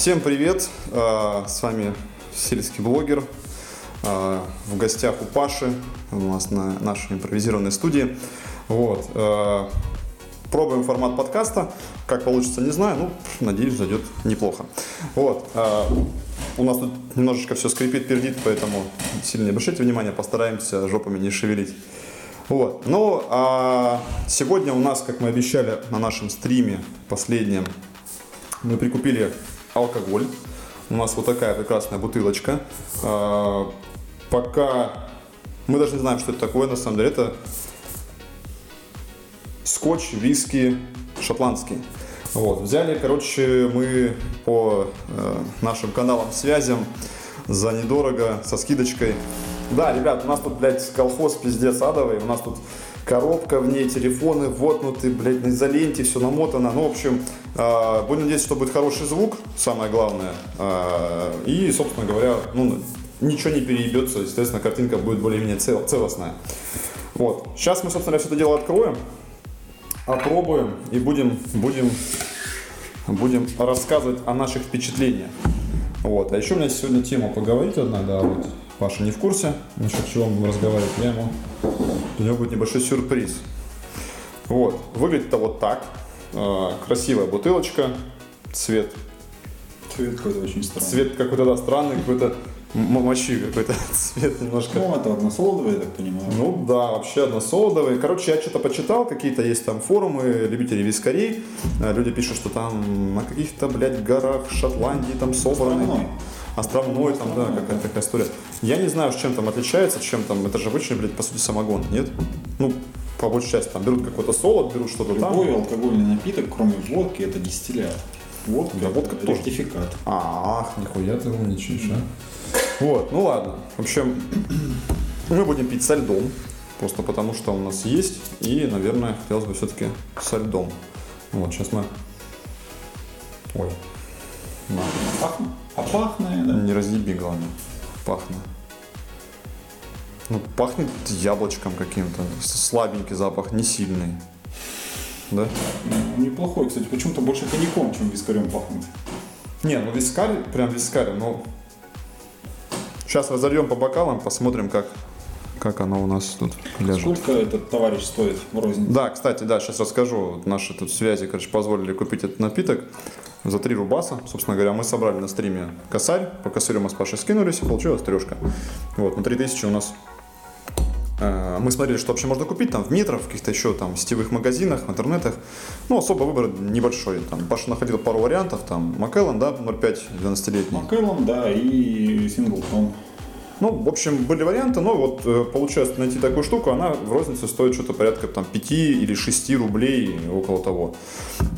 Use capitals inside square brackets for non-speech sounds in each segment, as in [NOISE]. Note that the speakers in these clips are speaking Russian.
всем привет. А, С вами сельский блогер. А, В гостях у Паши у нас на нашей импровизированной студии. Вот. а, Пробуем формат подкаста. Как получится, не знаю. Ну, надеюсь, зайдет неплохо. Вот. У нас тут немножечко все скрипит, пердит, поэтому сильно не обращайте внимания, постараемся жопами не шевелить. Вот. Ну, а сегодня у нас, как мы обещали на нашем стриме последнем, мы прикупили алкоголь. У нас вот такая прекрасная бутылочка. А, пока мы даже не знаем, что это такое, на самом деле. Это скотч, виски шотландский. Вот. Взяли, короче, мы по э, нашим каналам связям за недорого, со скидочкой. Да, ребят, у нас тут, блядь, колхоз пиздец адовый. У нас тут коробка в ней, телефоны вотнуты, блядь, на изоленте, все намотано. Ну, в общем, э, будем надеяться, что будет хороший звук, самое главное. Э, и, собственно говоря, ну, ничего не переебется, естественно, картинка будет более-менее цел- целостная. Вот. Сейчас мы, собственно, все это дело откроем, опробуем и будем, будем, будем рассказывать о наших впечатлениях. Вот. А еще у меня сегодня тема поговорить одна, да, вот Паша не в курсе, насчет чего мы будем разговаривать, я ему, у него будет небольшой сюрприз. Вот. Выглядит-то вот так. Э, Красивая бутылочка, цвет Цвет какой-то очень странный. Цвет какой-то, да, странный, какой-то мочи какой-то [LAUGHS] цвет немножко. Ну, это односолодовый, я так понимаю. Ну да, вообще односолодовый. Короче, я что-то почитал, какие-то есть там форумы любителей вискарей. Э, Люди пишут, что там на каких-то, блядь, горах Шотландии там собраны. Островной. Там, да, какая-то такая история. Я не знаю, с чем там отличается, чем там, это же обычный, блядь, по сути, самогон, нет? Ну, по большей части там берут какой-то солод, берут что-то там. Любой алкогольный напиток, кроме водки, это дистиллят. Водка, Да, водка это тоже. ректификат. Ах, нихуя ты умничаешь, а. Вот, ну ладно. В общем, [CLEARS THROAT] мы будем пить со льдом. Просто потому, что у нас есть. И, наверное, хотелось бы все-таки со льдом. Вот, сейчас мы... Ой. На. Пахнет. Опахное, да? Не разъеби, главное. Пахнет. Ну, пахнет яблочком каким-то. Слабенький запах, не сильный. Да? Неплохой, кстати. Почему-то больше коньяком, чем вискарем пахнет. Не, ну вискарь, прям вискарь, ну... Сейчас разольем по бокалам, посмотрим, как, как оно у нас тут ляжет. Сколько этот товарищ стоит в рознице? Да, кстати, да, сейчас расскажу. Наши тут связи, короче, позволили купить этот напиток за 3 рубаса. Собственно говоря, мы собрали на стриме косарь. По косарю мы с Пашей скинулись, и получилась трешка. Вот, на 3000 у нас э, мы смотрели, что вообще можно купить там в метрах, в каких-то еще там сетевых магазинах, в интернетах. Ну, особо выбор небольшой. Там Паша находил пару вариантов, там Маккеллан, да, 0,5, 12-летний. Маккеллан, да, и Синглтон. Ну, в общем, были варианты, но вот э, получилось найти такую штуку, она в рознице стоит что-то порядка там 5 или 6 рублей, около того.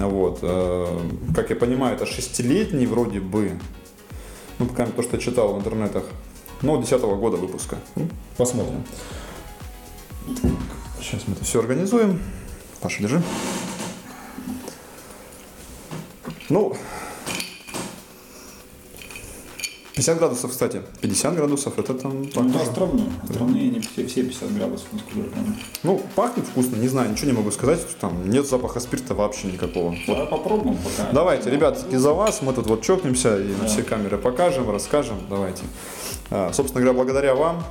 Вот. э, Как я понимаю, это шестилетний вроде бы, ну, пока то, что я читал в интернетах, но 10 года выпуска. Посмотрим. Сейчас мы это все организуем. Паша, держи. Ну, 50 градусов, кстати. 50 градусов, это там... Ну, это островной. Островные не все, все 50 градусов, насколько я помню. Ну, пахнет вкусно, не знаю, ничего не могу сказать. Там нет запаха спирта вообще никакого. Давай попробуем пока. Давайте, ребятки, за вас. Мы тут вот чокнемся и на все камеры покажем, расскажем. Давайте. А, собственно говоря, благодаря вам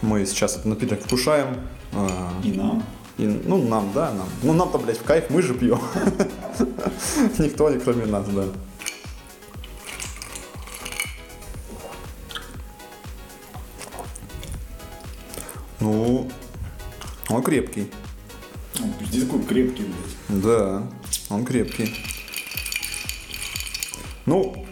мы сейчас этот напиток вкушаем. А, И нам. и, ну, нам, да, нам. Ну, нам-то, блядь, в кайф, мы же пьем. [LAUGHS] Никто не кроме нас, да. Ну, он крепкий. Здесь такой крепкий, блядь. Да, он крепкий. Ну,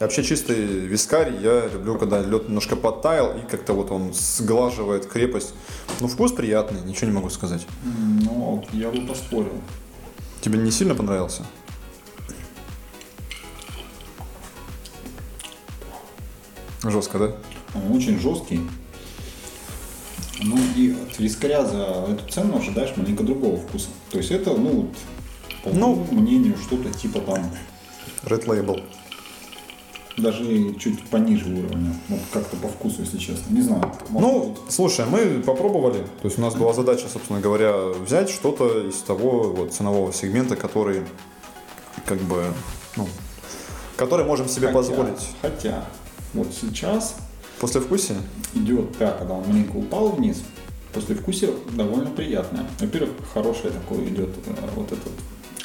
вообще чистый вискарь я люблю, когда лед немножко подтаял и как-то вот он сглаживает крепость. Ну, вкус приятный, ничего не могу сказать. Ну, я бы поспорил. Тебе не сильно понравился? Жестко, да? Он очень жесткий. Ну и от вискаря за эту цену ожидаешь маленько другого вкуса. То есть это, ну, по Ну. моему мнению, что-то типа там Red Label. даже чуть пониже уровня. Вот как-то по вкусу, если честно. Не знаю. может Ну, быть. слушай, мы попробовали. То есть у нас была задача, собственно говоря, взять что-то из того вот ценового сегмента, который как бы, ну, который можем себе Хотя- позволить. Хотя, вот сейчас После вкусия? идет, да, когда он маленько упал вниз, после вкусия довольно приятное. Во-первых, хорошее такое идет э, вот этот,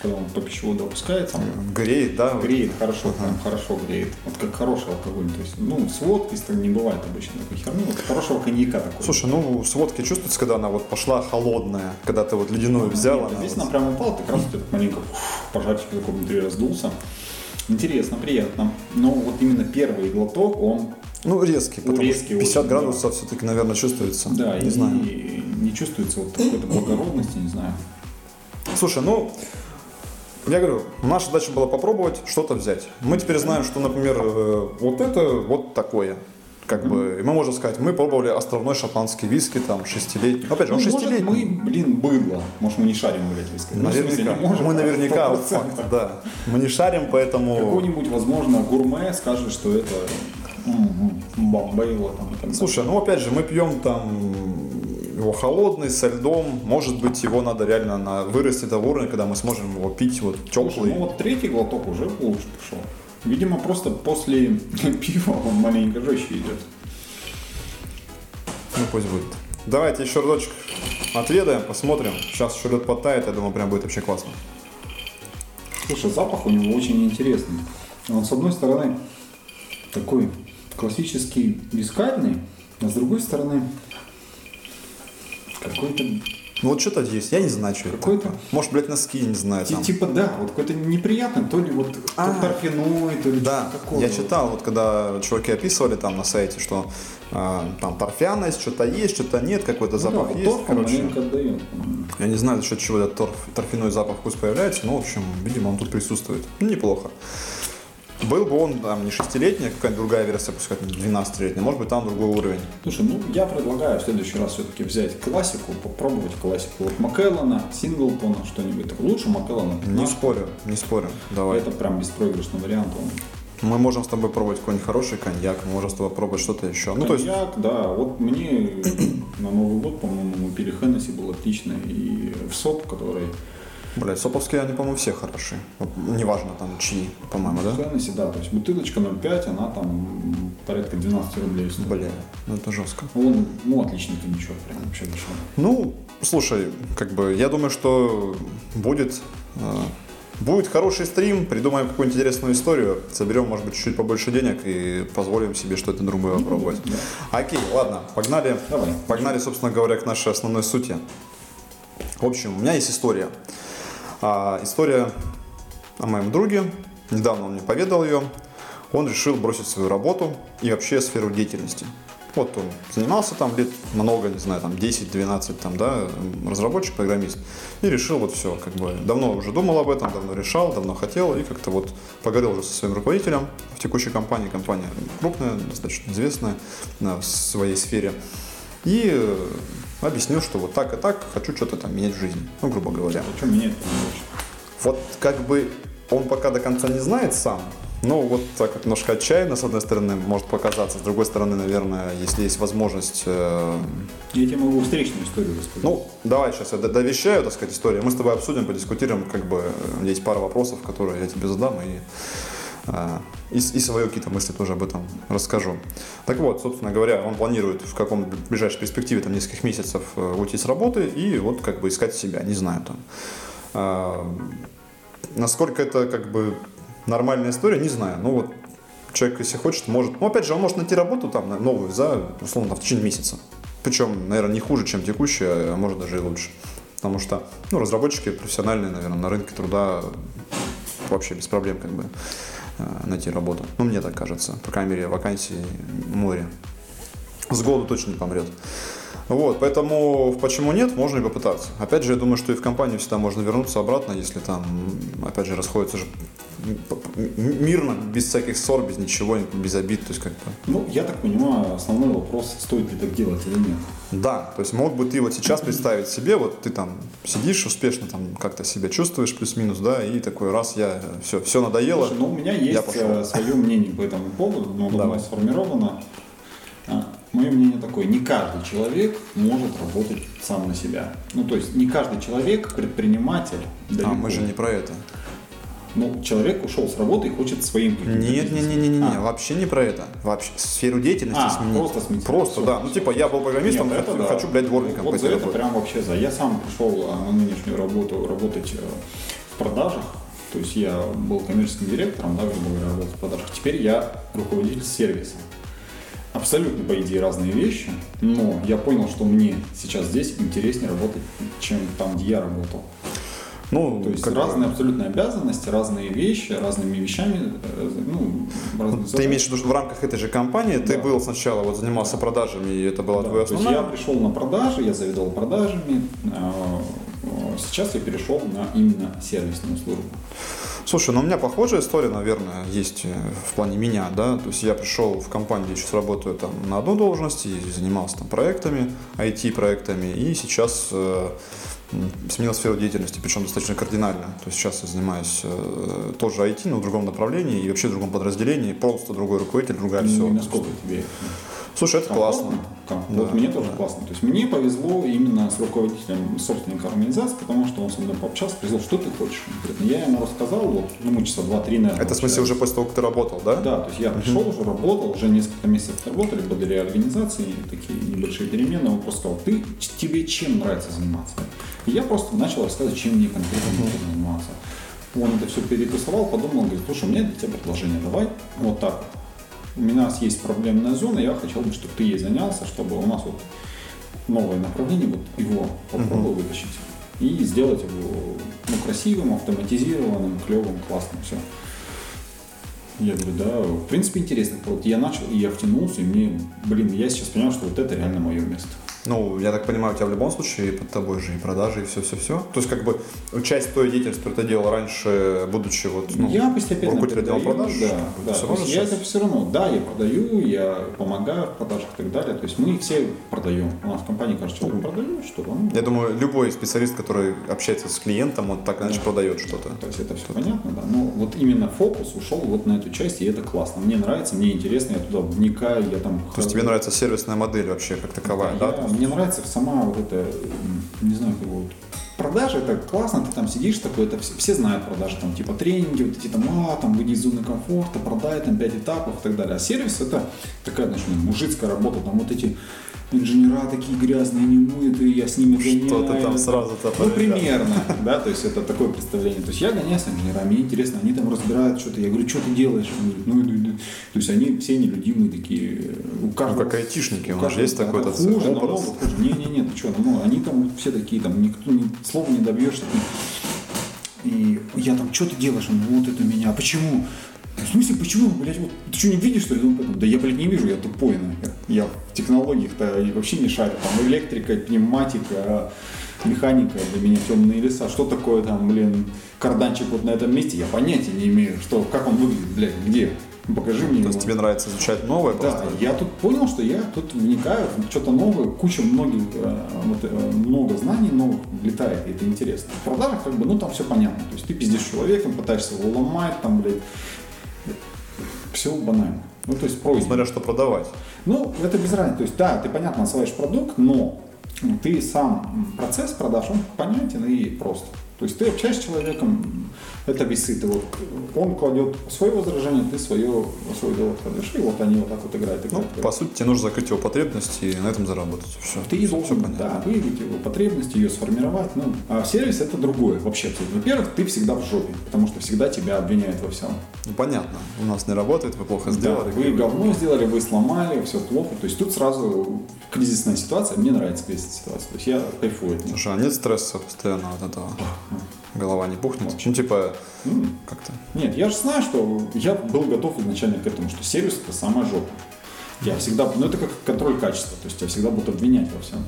когда он по пищеводу опускается, он Греет, да? греет хорошо, прям хорошо греет. Вот как хороший алкоголь. То есть, ну, с так не бывает обычно такой херни. Вот хорошего коньяка такой. Слушай, ну с водки чувствуется, когда она вот пошла холодная, когда ты вот ледяную взял, Нет, она здесь вот- она прям упала, так раз у тебя так маленько пожарчик такой внутри раздулся. Интересно, приятно. Но вот именно первый глоток, он, ну резкий, потому резкий что 50 очень, градусов все-таки, наверное, чувствуется. да, не и, знаю. и не чувствуется вот какой-то благородности, не знаю. Слушай, ну, я говорю, наша задача была попробовать что-то взять. Мы теперь знаем, что, например, э, вот это вот такое. Как бы, и мы можем сказать, мы пробовали островной шотландский виски, там, шестилетний. Опять же, он Ну, может, шестилетний. мы, блин, быдло. Может, мы не шарим в этих висках. Ну, в смысле, Наверняка. не можем, мы наверняка, 100%. [LAUGHS] факт, да. Мы не шарим, поэтому... Какой-нибудь, возможно, гурме скажет, что это м, бомбейло там. Слушай, ну опять же, мы пьем там его холодный, со льдом. Может быть, его надо реально на вырастить до уровня, когда мы сможем его пить вот Слушай, теплый. ну вот третий глоток уже лучше пошел. Видимо, просто после [LAUGHS] пива он маленько жестче идет. Ну пусть будет. Давайте еще разочек отведаем, посмотрим. Сейчас еще лед подтает, я думаю, прям будет вообще классно. Слушай, запах у него очень интересный. Он, с одной стороны, такой классический вискарный, а с другой стороны, какой-то, Ну вот что-то есть, я не знаю, что это. Какой-то? Может, блядь, носки, не знаю. Там. типа, да, вот какой-то неприятный, то ли вот А. то торфяной, то ли Да, такое. я читал, вот когда чуваки описывали там на сайте, что э, там торфяность, что-то есть, что-то нет, какой-то Ну да, запах вот есть, короче. отдает. Я не знаю, за счет чего этот торф, торфяной запах вкус появляется, но, в общем, видимо, он тут присутствует. Ну, неплохо. Был бы он там не шестилетний, а какая-то другая версия, пускай 12-летняя, может быть, там другой уровень. Слушай, ну я предлагаю в следующий раз все-таки взять классику, попробовать классику. Вот Маккеллана, Синглтона, что-нибудь такое. Лучше Маккеллана. Не спорю, не спорю. Давай. Это прям беспроигрышный вариант. Он. Мы можем с тобой пробовать какой-нибудь хороший коньяк, мы можем с тобой пробовать что-то еще. Ну, то есть, Коньяк, да. Вот мне [CLEARS THROAT] на Новый год, по-моему, мы пили Хеннесси, был отличный. И в СОП, который... блядь, соповские, они, по-моему, все хороши. Неважно там чьи, по-моему, да? Хеннесси, да. То есть бутылочка 0,5, она там порядка 12 рублей стоит. Бля, ну это жестко. Он, ну, отличный коньячок, прям вообще дешевый. Ну, слушай, как бы, я думаю, что будет, э, будет хороший стрим, придумаем какую-нибудь интересную историю, соберем, может быть, чуть-чуть побольше денег и позволим себе что-то другое попробовать. Да. Окей, ладно, погнали. Давай. Погнали, собственно говоря, к нашей основной сути. В общем, у меня есть история. А, история о моем друге. Недавно он мне поведал ее. Он решил бросить свою работу и вообще сферу деятельности. Вот он занимался там лет много, не знаю, там 10-12, там, да, разработчик, программист. И решил вот все, как бы, давно уже думал об этом, давно решал, давно хотел. И как-то вот поговорил уже со своим руководителем в текущей компании. Компания крупная, достаточно известная да, в своей сфере. И э, объяснил, что вот так и так хочу что-то там менять в жизни, ну, грубо говоря. Что менять? Вот как бы он пока до конца не знает сам, но вот так вот немножко отчаянно, с одной стороны, может показаться, с другой стороны, наверное, если есть возможность... э, Я тебе могу встречную историю рассказать. ну, давай сейчас я довещаю, так сказать, историю. Мы с тобой обсудим, подискутируем, как бы э, есть пара вопросов, которые я тебе задам, и, и, с- и свои какие-то мысли тоже об этом расскажу. Так вот, собственно говоря, он планирует в каком ближайшей перспективе, там, нескольких месяцев э, уйти с работы и вот как бы искать себя, не знаю, там. А, Насколько это как бы нормальная история, не знаю. Ну вот человек, если хочет, может. Ну, опять же, он может найти работу там новую за, условно, там, в течение месяца. Причем, наверное, не хуже, чем текущая, а может даже и лучше. Потому что, ну, разработчики профессиональные, наверное, на рынке труда вообще без проблем как бы найти работу. Ну, мне так кажется. По крайней мере, вакансий море. С голоду точно не помрет. Вот, поэтому почему нет, можно и попытаться. Опять же, я думаю, что и в компанию всегда можно вернуться обратно, если там, опять же, расходятся же мирно, без всяких ссор, без ничего, без обид, то есть как бы. Ну, я так понимаю, основной вопрос, стоит ли так делать или нет. Да, то есть мог бы ты вот сейчас представить себе, вот ты там сидишь успешно, там как-то себя чувствуешь плюс-минус, да, и такой раз я все, все надоело. Слушай, ну, у меня есть пошел. свое мнение по этому поводу, но оно Давай. сформировано. Мое мнение такое, не каждый человек может работать сам на себя. Ну, то есть не каждый человек предприниматель. А далеко. мы же не про это. Ну, человек ушел с работы и хочет своим Нет, не, не, не, не, не, А, вообще не про это. Вообще сферу деятельности А, сменить. просто сменить. Просто, Всё, да. Ну всё. типа я был программистом, Нет, это хочу, да. хочу, блядь, дворником Вот за это прям вообще за. Я сам пришел а, на нынешнюю работу работать э, в продажах. То есть я был коммерческим директором, да, грубо говоря, работал в продажах. Теперь я руководитель сервиса. Абсолютно, по идее, разные вещи, но я понял, что мне сейчас здесь интереснее работать, чем там, где я работал. Ну, То есть как бы- разные абсолютно обязанности, разные вещи, разными вещами, э, ну, разные Ты имеешь в виду, что в рамках этой же компании ты Да. был сначала, вот занимался продажами, и это была Да, твоя то есть основная? я пришел на продажи, я заведовал продажами. а, а, Сейчас я перешел на именно сервисную службу. Слушай, ну у меня похожая история, наверное, есть э, в плане меня, да, то есть я пришел в компанию, где сейчас работаю там на одной должности, и занимался там проектами, IT-проектами, и сейчас э, сменил сферу деятельности, причем достаточно кардинально. То есть сейчас я занимаюсь э, тоже IT, но в другом направлении и вообще в другом подразделении, просто другой руководитель, другая Ну, все. насколько тебе Слушай, это классно. Да, вот мне тоже да. классно. То есть мне повезло именно с руководителем собственника организации, потому что он со мной пообщался, спросил, что ты хочешь. конкретно. Я ему рассказал, вот, ну, мы часа два-три, наверное. Это в смысле уже после того, как ты работал, да? Да, то есть я пришел, уже работал, уже несколько месяцев работали, были реорганизации, такие небольшие перемены. Он просто сказал, ты, тебе чем нравится заниматься? И я просто начал рассказывать, чем мне конкретно нужно заниматься. Он это все перетасовал, подумал, говорит, слушай, у меня для тебя предложение, давай вот так вот. У нас есть проблемная зона, я хотел бы, чтобы ты ей занялся, чтобы у нас вот новое направление, вот его попробовал вытащить и сделать его ну, красивым, автоматизированным, клевым, классным, все. Я говорю, да, в принципе интересно. Вот я начал, и я втянулся, и мне, блин, я сейчас понял, что вот это реально мое место. Ну, я так понимаю, у тебя в любом случае под тобой же и продажи, и все-все-все. То есть, как бы, часть той деятельности, которую ты делал раньше, будучи вот, ну, я постепенно руководитель отдела продаж, да, да. То равно я сейчас- это все равно, да, я продаю, я помогаю в продажах и так далее. То есть мы все продаем. У нас в компании каждый человек продает что-то. ну, Я думаю, любой специалист, который общается с клиентом, он так иначе Да. продает что-то. То есть это все понятно, да. Но вот именно фокус ушел вот на эту часть, и это классно. Мне нравится, мне интересно, я туда вникаю, я там... То есть тебе нравится сервисная модель вообще как таковая, да? Есть- мне нравится сама вот это, м, не знаю, как вот продажи, это классно, ты там сидишь такой, это все, все знают продажи, там типа тренинги, вот эти там, а, там выйди из зоны комфорта, продай там 5 этапов и так далее. А сервис это такая, значит, мужицкая работа, там вот эти инженера такие грязные, немытые, я с ними гоняю. Что ты там сразу-то Ну, примерно, да, то есть это такое представление. То есть я гоняюсь с инженерами, мне интересно, они там разбирают что-то. Я говорю, что ты делаешь? Он говорит, ну, иду, иду. То есть они все нелюдимые такие. У каждого, Ну, как айтишники, у нас каждого, есть такой хуже, образ. намного хуже. Не-не-не, ты что, ну, они там все такие, там, никто ни слова не добьешься. И я там, что ты делаешь? Он, вот это меня. А почему? В смысле, почему, блядь, вот ты что, не видишь, что ли? Ну, поэтому, да я, блядь, не вижу, я тупой, нахер. Я в технологиях-то вообще не шарю. Там электрика, пневматика, механика для меня темные леса. Что такое там, блин, карданчик вот на этом месте? Я понятия не имею, что, как он выглядит, блядь, где? Покажи мне То есть тебе нравится изучать новое Да, просто? я тут понял, что я тут вникаю в что-то новое, куча многих, э, э, много знаний новых влетает, и это интересно. В продажах как бы, ну там все понятно. То есть ты пиздишь человеком, пытаешься его ломать, там, блядь, все банально. Ну, то есть просьба. Смотря что продавать. Ну, это без разницы. То есть, да, ты, понятно, называешь продукт, но ты сам процесс продаж, он понятен и прост. То есть ты общаешься с человеком, это весы, ты вот, он кладет свое возражение, ты свое, свой довод кладешь, и вот они вот так вот играют. Ну, играют, играют. по сути, тебе нужно закрыть его потребности и на этом заработать. Все. Ты должен да, выявить его потребность, ее сформировать. Ну, а сервис это другое вообще. Во-первых, ты всегда в жопе, потому что всегда тебя обвиняют во всем. Ну, понятно. У нас не работает, вы плохо Да, сделали. вы говно сделали, вы сломали, все плохо. То есть тут сразу кризисная ситуация. Мне нравится кризисная ситуация. То есть я кайфую от нее. Слушай, а нет стресса постоянно от этого? Голова не пухнет? Вообще. Ну, типа, Ну, как-то... Нет, я же знаю, что я был готов изначально к этому, что сервис это самая жопа. Я всегда, ну это как контроль качества, то есть тебя всегда будут обвинять во всем.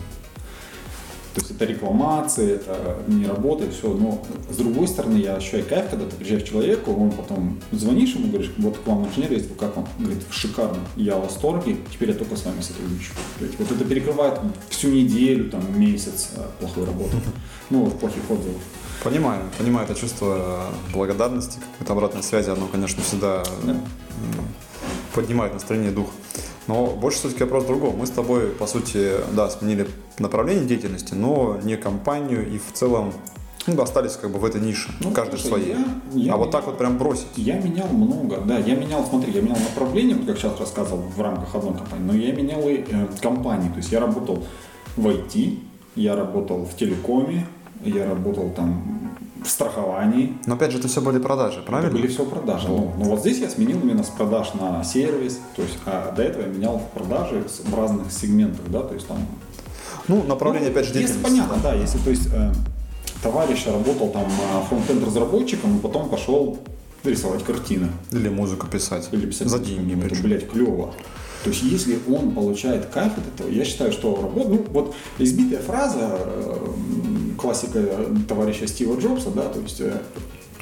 То есть это рекламация, это не работает, все. Но с другой стороны, я ощущаю кайф, когда ты приезжаешь к человеку, он потом звонишь ему, говоришь, вот к вам инженер есть, как он? Говорит, шикарно, я в восторге, теперь я только с вами сотрудничаю. То есть Вот это перекрывает всю неделю, там, месяц э, плохой работы, [LAUGHS] ну, вот плохих отзывов. Понимаю, понимаю это чувство благодарности, какой-то обратной связи, оно, конечно, всегда Да. поднимает настроение дух. Но больше все-таки вопрос в другом. Мы с тобой, по сути, да, сменили направление деятельности, но не компанию и в целом ну, остались как бы в этой нише, Ну, каждый слушай, своей. я- я а вот менял- так вот прям бросить. Я менял много, да, я менял, смотри, я менял направление, вот как сейчас рассказывал, в рамках одной компании, но я менял и э, компании, то есть я работал в IT, я работал в телекоме, я работал там в страховании, Но опять же, это все были продажи, правильно? это были все продажи. Ну, но вот здесь я сменил именно с продаж на сервис, то есть, а до этого я менял в продажи в разных сегментах, да, то есть там Ну, направление, ну, опять же, Если понятно, да, если, то есть, э, товарищ работал там э, фронтенд разработчиком, и потом пошел рисовать картины. Или музыку писать. Или писать За деньги, Ну, это, блядь, клево. То есть, если он получает кайф от этого, я считаю, что работа... Ну, вот избитая фраза, э, классика товарища Стива Джобса, да, то есть, э,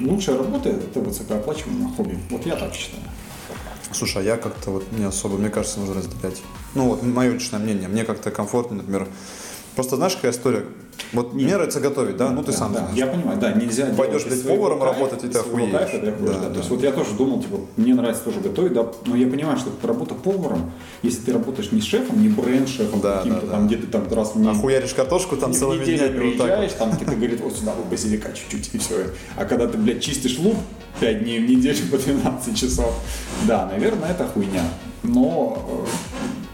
лучшая работа – это высокооплачиваемое хобби. Вот я так считаю. Слушай, а я как-то вот не особо, мне кажется, нужно разделять. Ну вот мое личное мнение, мне как-то комфортнее, например. Просто знаешь, какая история? Вот мне нравится готовить, да? Ну ты Да, сам да. Я понимаю, да, нельзя Пойдешь, блядь, поваром кайфа- работать, и ты охуеешь. кайфа ты охуеешь, Да, да. То да. есть вот я тоже думал, типа, мне нравится тоже готовить, да, но я понимаю, что работа поваром, если ты работаешь не шефом, не бренд-шефом Да, каким-то да, там, да. где ты там раз в неделю, Охуяришь картошку там целыми днями вот так вот. приезжаешь, там тебе говорит, вот сюда вот базилика чуть-чуть, и все. А когда ты, блядь, чистишь лук 5 дней в неделю [LAUGHS] по 12 часов, да, наверное, это хуйня. Но э,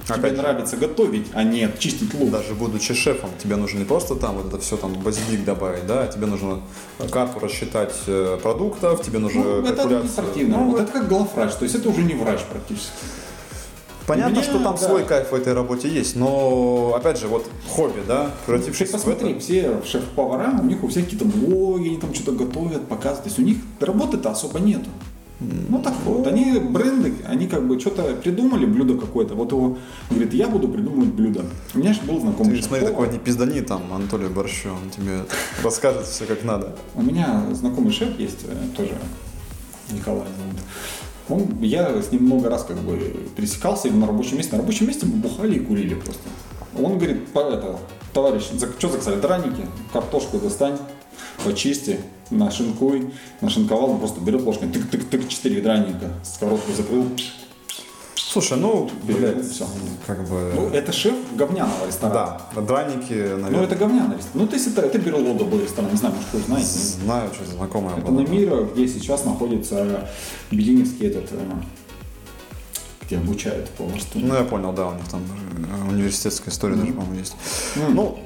тебе Опять нравится готовить, а не чистить лук. Даже будучи шефом, тебе нужно не просто там вот это все там базилик добавить, да, тебе нужно карту рассчитать э, продуктов, тебе нужно Ну, это административно. Ну, вот это как главврач, то есть это уже не врач практически. Понятно, меня, что там да. свой кайф в этой работе есть, но опять же, вот хобби, да, Ты превратившись в посмотри, это. все шеф-повара, у них у всех какие-то блоги, они там что-то готовят, показывают. То есть у них работы-то особо нету. Ну так вот, они бренды, они как бы что-то придумали, блюдо какое-то. Вот его говорит, я буду придумывать блюдо. У меня же был знакомый Ты смотри, шеф-повар. такой не пиздани там Анатолий Борщу, он тебе расскажет все как надо. У меня знакомый шеф есть, э, тоже Николай зовут. Он, я с ним много раз как бы пересекался именно на рабочем месте. На рабочем месте мы бухали и курили просто. Он говорит, «По- это, товарищ, за- что заказали? Драники, картошку достань, почисти, нашинкуй. Нашинковал, просто берет ложкой, тык-тык-тык, четыре драника, сковородку закрыл. Слушай, ну, Блядь, блядь, всё. как бы... Ну, это шеф говняного ресторана. да, драники, наверное. Ну, это говняный ресторан. Ну, есть это, это Берлода был ресторан, не знаю, может, вы знаете. Знаю, что знакомая Это была. на Мира, где сейчас находится Белиневский этот, э, где обучают поварству. Ну, я понял, да, у них там э, университетская история даже, по-моему, есть. Ну, Ну,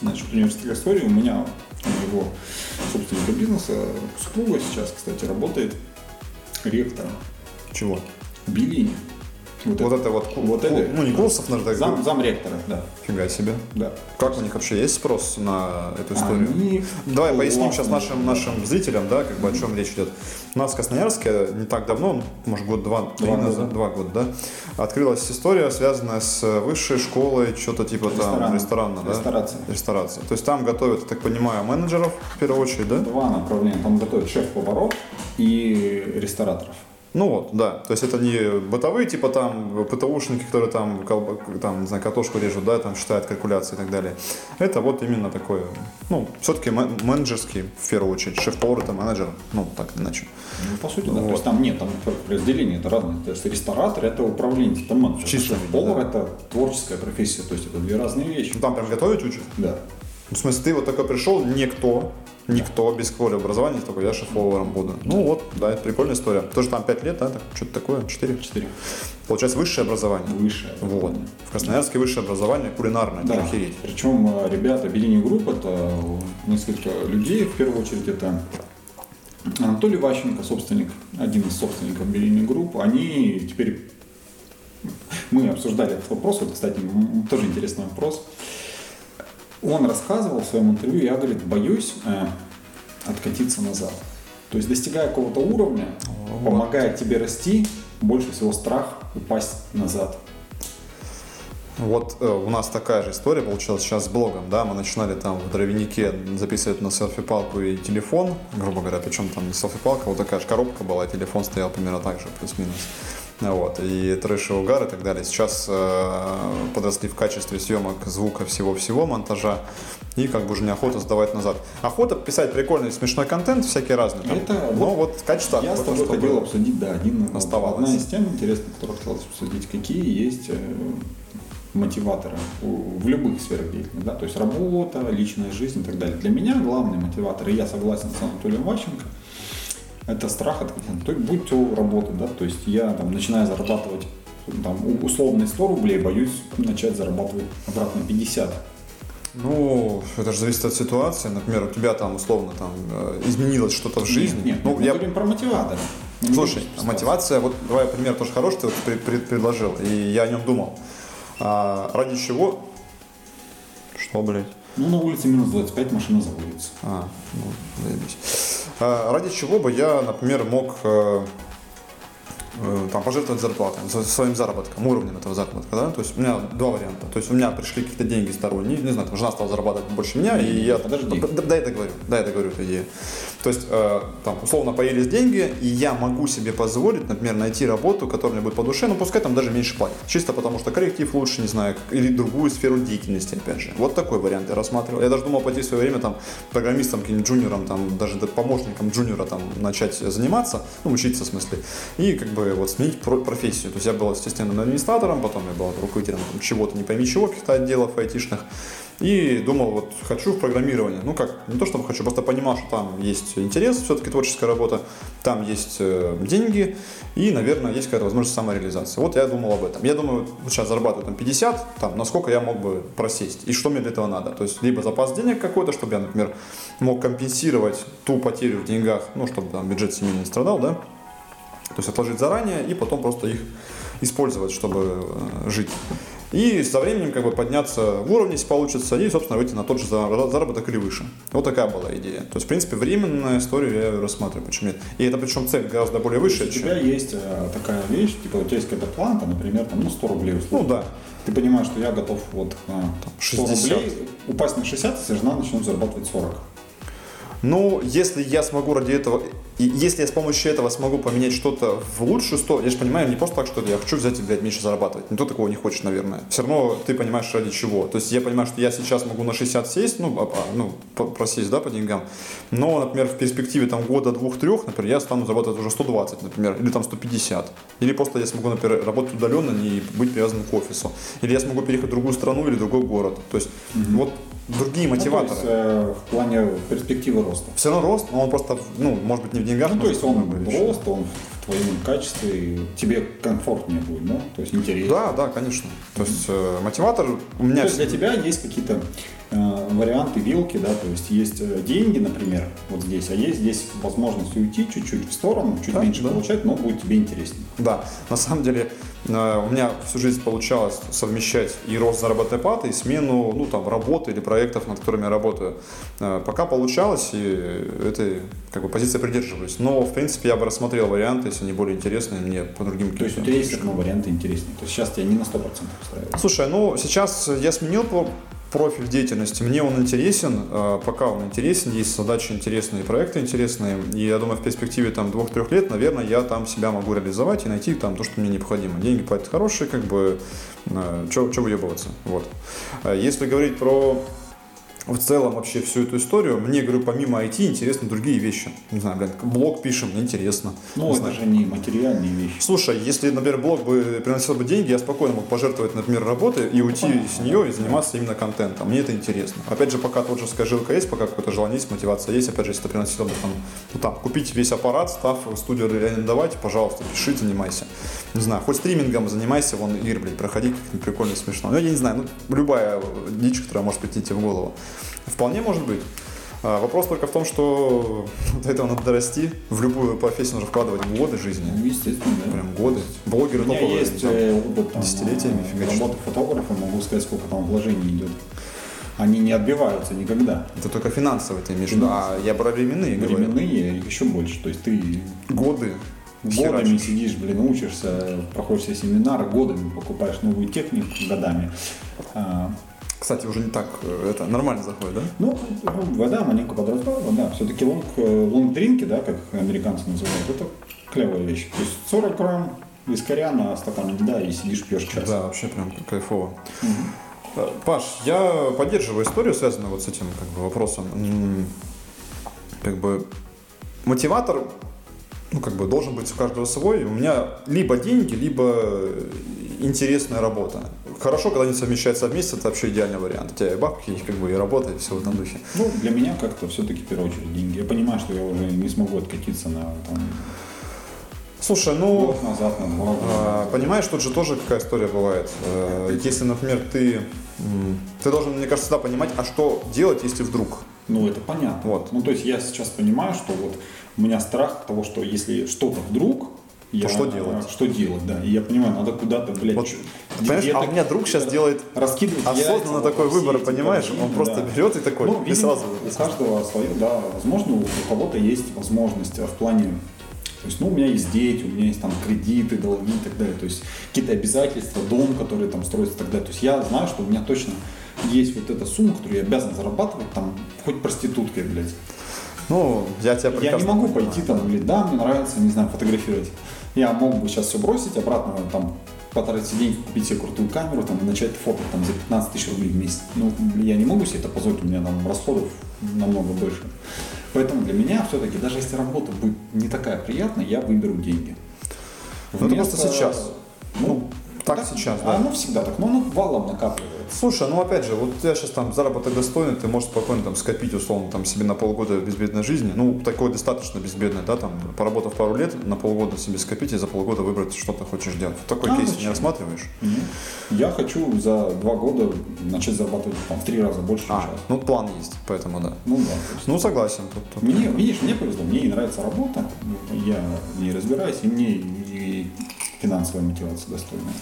Значит, университетская история у меня, у моего собственника бизнеса, супруга сейчас, кстати, работает ректором чего? в Белине. Вот, Вот это. это вот, Вот это. ну не курсов, надо так Зам, замректора, да. Фига себе. да. Как у них вообще есть спрос на эту историю? Они Давай поясним сейчас нашим, нашим зрителям, да, как бы о чем речь идет. У нас в Красноярске не так давно, ну, может год-два Два назад, года. два года, да, открылась история, связанная с высшей школой, что-то типа там Ресторан. ресторана, да? Ресторация. Ресторация. То есть там готовят, я так понимаю, менеджеров в первую очередь, да? Два направления. Там готовят шеф-поваров и рестораторов. Ну вот, да. То есть это не бытовые, типа там ПТУшники, которые там, там, не знаю, картошку режут, да, там считают калькуляции и так далее. Это вот именно такое, ну, все-таки менеджерский, в первую очередь, шеф-повар это менеджер, ну, так или иначе. Ну, по сути, да. Вот. То есть там нет, там разделение это разное. То есть ресторатор это управленец, это менеджер. Чисто повар виде, это творческая профессия. То есть это две разные вещи. Ну, там прям готовить учат. Да. В смысле, ты вот такой пришел, никто, никто без школы образования, такой, я шеф-поваром буду. Ну вот, да, это прикольная история. Тоже там 5 лет, да, так, что-то такое, 4. Четыре. Получается, высшее образование. Высшее. Вот. В Красноярске высшее образование кулинарное, Да. охереть. Причем э, ребята Bellini Group это несколько людей. В первую очередь это Анатолий Ващенко, собственник, один из собственников Bellini Group. Они теперь мы обсуждали этот вопрос, это, кстати, тоже интересный вопрос. Он рассказывал в своем интервью, я, говорит, боюсь э, откатиться назад. То есть, достигая какого-то уровня, Вот. помогая тебе расти, больше всего страх упасть назад. Вот э, у нас такая же история получилась сейчас с блогом, да, мы начинали там в дровянике записывать на селфи-палку и телефон, грубо говоря, причем там не селфи-палка, вот такая же коробка была, телефон стоял примерно так же, плюс-минус. Вот, и трэш и угар и так далее. Сейчас э, подросли в качестве съемок звука всего-всего, монтажа, и как бы уже неохота сдавать назад. Охота писать прикольный смешной контент, всякий разный. там. Это Но вот вот качество Я с охота, тобой чтобы- хотел обсудить, да, один, оставалось. одна из тем интересных, которую хотелось обсудить, какие есть э, мотиваторы у- в любых сферах деятельности, да, то есть работа, личная жизнь и так далее. Для меня главный мотиватор, и я согласен с Анатолием Ващенко, это страх от то будь то работа, да, то есть я там начинаю зарабатывать там, у- условные 100 рублей, боюсь начать зарабатывать обратно 50. Ну, это же зависит от ситуации. Например, у тебя там условно там э, изменилось что-то в жизни. Нет, нет, ну, мы я говорим про не Слушай, мотивация, вот давай пример тоже хороший, ты вот пред- пред- предложил, и я о нем думал. А, ради чего? Что, блядь? Ну, на улице минус 25, машина заводится. А, ну, заебись. А, ради чего бы я, например, мог э, э, там, пожертвовать зарплатой, своим заработком, уровнем этого заработка, да? То есть у меня два варианта. То есть у меня пришли какие-то деньги сторонние, не знаю, там жена стала зарабатывать больше меня, и я... Подожди. Да, да, я договорю, да, я договорю эту идею. То есть, э, там, условно, появились деньги, и я могу себе позволить, например, найти работу, которая мне будет по душе, ну, пускай там даже меньше платят. Чисто потому, что коллектив лучше, не знаю, или другую сферу деятельности, опять же. Вот такой вариант я рассматривал. Я даже думал пойти в свое время там программистом, каким-нибудь джуниором, там, даже да, помощником джуниора там начать заниматься, ну, учиться в смысле, и как бы вот сменить про- профессию. То есть я был, естественно, администратором, потом я был руководителем там, чего-то, не пойми чего, каких-то отделов айтишных. И думал, вот хочу в программирование. Ну как, не то чтобы хочу, просто понимал, что там есть интерес, все-таки творческая работа, там есть э, деньги и, наверное, есть какая-то возможность самореализации. Вот я думал об этом. Я думаю, вот сейчас зарабатываю там 50, там, насколько я мог бы просесть и что мне для этого надо. То есть либо запас денег какой-то, чтобы я, например, мог компенсировать ту потерю в деньгах, ну, чтобы там бюджет семьи не страдал, да, то есть отложить заранее и потом просто их использовать, чтобы э, жить. И со временем как бы подняться в уровне, если получится, и, собственно, выйти на тот же за- заработок или выше. Вот такая была идея. То есть, в принципе, временная историю я рассматриваю, почему нет. И это причем цель гораздо более есть высшая, у чем... тебя есть э, такая вещь, типа у тебя есть какая-то планка, например, там, ну, 100 рублей условно. Ну да. Ты понимаешь, что я готов вот э, 100 60. рублей упасть на 60, если жена начнет зарабатывать 40. Ну, если я смогу ради этого, и если я с помощью этого смогу поменять что-то в лучшую сторону, я же понимаю, не просто так, что я хочу взять и, блядь, меньше зарабатывать. Никто такого не хочет, наверное. Все равно ты понимаешь, ради чего. То есть я понимаю, что я сейчас могу на 60 сесть, ну, а- а, ну просесть, да, по деньгам. Но, например, в перспективе там года, двух, трех, например, я стану зарабатывать уже 120, например, или там 150. Или просто я смогу, например, работать удаленно, не быть привязанным к офису. Или я смогу переехать в другую страну или другой город. То есть вот другие Ну, то мотиваторы. есть, э, в плане перспективы роста. Все равно рост, но он просто, ну, может быть, не в деньгах. Ну, то есть он рост, он в твоем качестве, тебе комфортнее будет, да? То есть интереснее. Да, да, конечно. То есть э, мотиватор у меня... То есть для тебя есть какие-то э, варианты вилки, да, то есть есть э, деньги, например, вот здесь, а есть здесь возможность уйти чуть-чуть в сторону, чуть Да, меньше да. получать, но будет тебе интереснее. Да, на самом деле э, у меня всю жизнь получалось совмещать и рост заработной платы, и смену, ну, там, работы или проектов, над которыми я работаю. Э, Пока получалось, и этой как бы, позиции придерживаюсь. Но, в принципе, я бы рассмотрел варианты, если они более интересные мне по другим То есть у тебя есть равно варианты интереснее. То есть сейчас тебя не на 100% устраивает. Слушай, ну сейчас я сменил про- профиль деятельности, мне он интересен, э, пока он интересен, есть задачи интересные, проекты интересные, и я думаю, в перспективе там двух-трех лет, наверное, я там себя могу реализовать и найти там то, что мне необходимо. Деньги платят хорошие, как бы, что выебываться, вот. А Если говорить про в целом вообще всю эту историю, мне, говорю, помимо IT интересны другие вещи. Не знаю, блин, блог пишем, мне интересно. Ну, Не это знаю. же не материальные вещи. Слушай, если, например, блог бы приносил бы деньги, я спокойно мог пожертвовать, например, работой и уйти с нее и заниматься именно контентом. Мне это интересно. Опять же, пока творческая жилка есть, пока какое-то желание есть, мотивация есть, опять же, если ты приносил бы там, ну, там, купить весь аппарат, став студию арендовать, пожалуйста, пиши, занимайся. Не знаю, хоть стримингом занимайся, вон, Ир, блядь, проходи, как-нибудь прикольно, смешно. Ну, я не знаю, ну, любая дичь, которая может прийти тебе в голову. Вполне может быть. А, Вопрос только в том, что [LAUGHS] до этого надо дорасти. В любую профессию нужно вкладывать годы жизни. Ну, естественно, да. Прям годы. Блогеры У меня топовые, есть там, э, опыт там, десятилетиями э, фигачат. работы фотографа, могу сказать, сколько там вложений идет. Они не отбиваются никогда. Это только финансовые ты имеешь в виду, а я про временные говорю. Временные еще больше. То есть ты Годы. годами херачишь. сидишь, блин, учишься, проходишь все семинары, годами покупаешь новую технику, годами. А, Кстати, уже не так, э, это нормально заходит, да? Ну, вода маленько подрастала, да. Все-таки лонг, э, лонг-дринки, да, как американцы называют, это клевая вещь. То есть 40 грамм вискаря на стакан льда и сидишь пьешь час. Да, вообще прям кайфово. Э, Паш, я поддерживаю историю, связанную вот с этим как бы, вопросом. Как бы мотиватор, ну, как бы должен быть у каждого свой. У меня либо деньги, либо интересная работа. Хорошо, когда они совмещаются вместе, это вообще идеальный вариант. У тебя и бабки, и как бы и работа, и все в этом духе. Ну, для меня как-то все-таки в первую очередь деньги. Я понимаю, что я уже не смогу откатиться на там, Слушай, ну, год назад, на два года. а, понимаешь, тут же тоже какая история бывает. Э, Если, например, ты, ты должен, мне кажется, всегда понимать, а что делать, если вдруг. Ну, это понятно. Вот. Ну, то есть я сейчас понимаю, что вот у меня страх того, что если что-то вдруг, я, что делать? Что делать, да. И я понимаю, надо куда-то, блядь, Вот, понимаешь, а у меня друг сейчас делает раскидывать осознанно яйца, такой выбор, понимаешь? корзины, Он просто да. берет и такой, Ну, и видимо, сразу. у каждого свое, да. Возможно, у кого-то есть возможность в плане то есть, ну, у меня есть дети, у меня есть там кредиты, долги и так далее. То есть, какие-то обязательства, дом, который там строится и так далее. То есть, я знаю, что у меня точно есть вот эта сумма, которую я обязан зарабатывать, там, хоть проституткой, блядь. Ну, я тебя Я прекрасно не могу пойти там, говорить, да, мне нравится, не знаю, фотографировать. Я мог бы сейчас все бросить, обратно там потратить деньги, купить себе крутую камеру там, и начать фото там, за 15 тысяч рублей в месяц. Ну, я не могу себе это позволить, у меня там расходов намного больше. Поэтому для меня все-таки, даже если работа будет не такая приятная, я выберу деньги. Ну, это просто сейчас. Ну, так сейчас, да. А оно всегда так, но оно валом накапливается. Слушай, ну опять же, вот у тебя сейчас там заработок достойный, ты можешь спокойно там скопить условно там себе на полгода безбедной жизни, ну такой достаточно безбедной, да, там поработав пару лет, на полгода себе скопить и за полгода выбрать, что ты хочешь делать. Такой А, кейс не рассматриваешь? Нет. Я хочу за два года начать зарабатывать там, в три раза больше, А, сейчас. ну план есть, поэтому да. Ну да. Ну согласен. тут- тут. Мне, видишь, мне повезло, мне и нравится работа, я в ней разбираюсь, и мне финансовая мотивация достойная.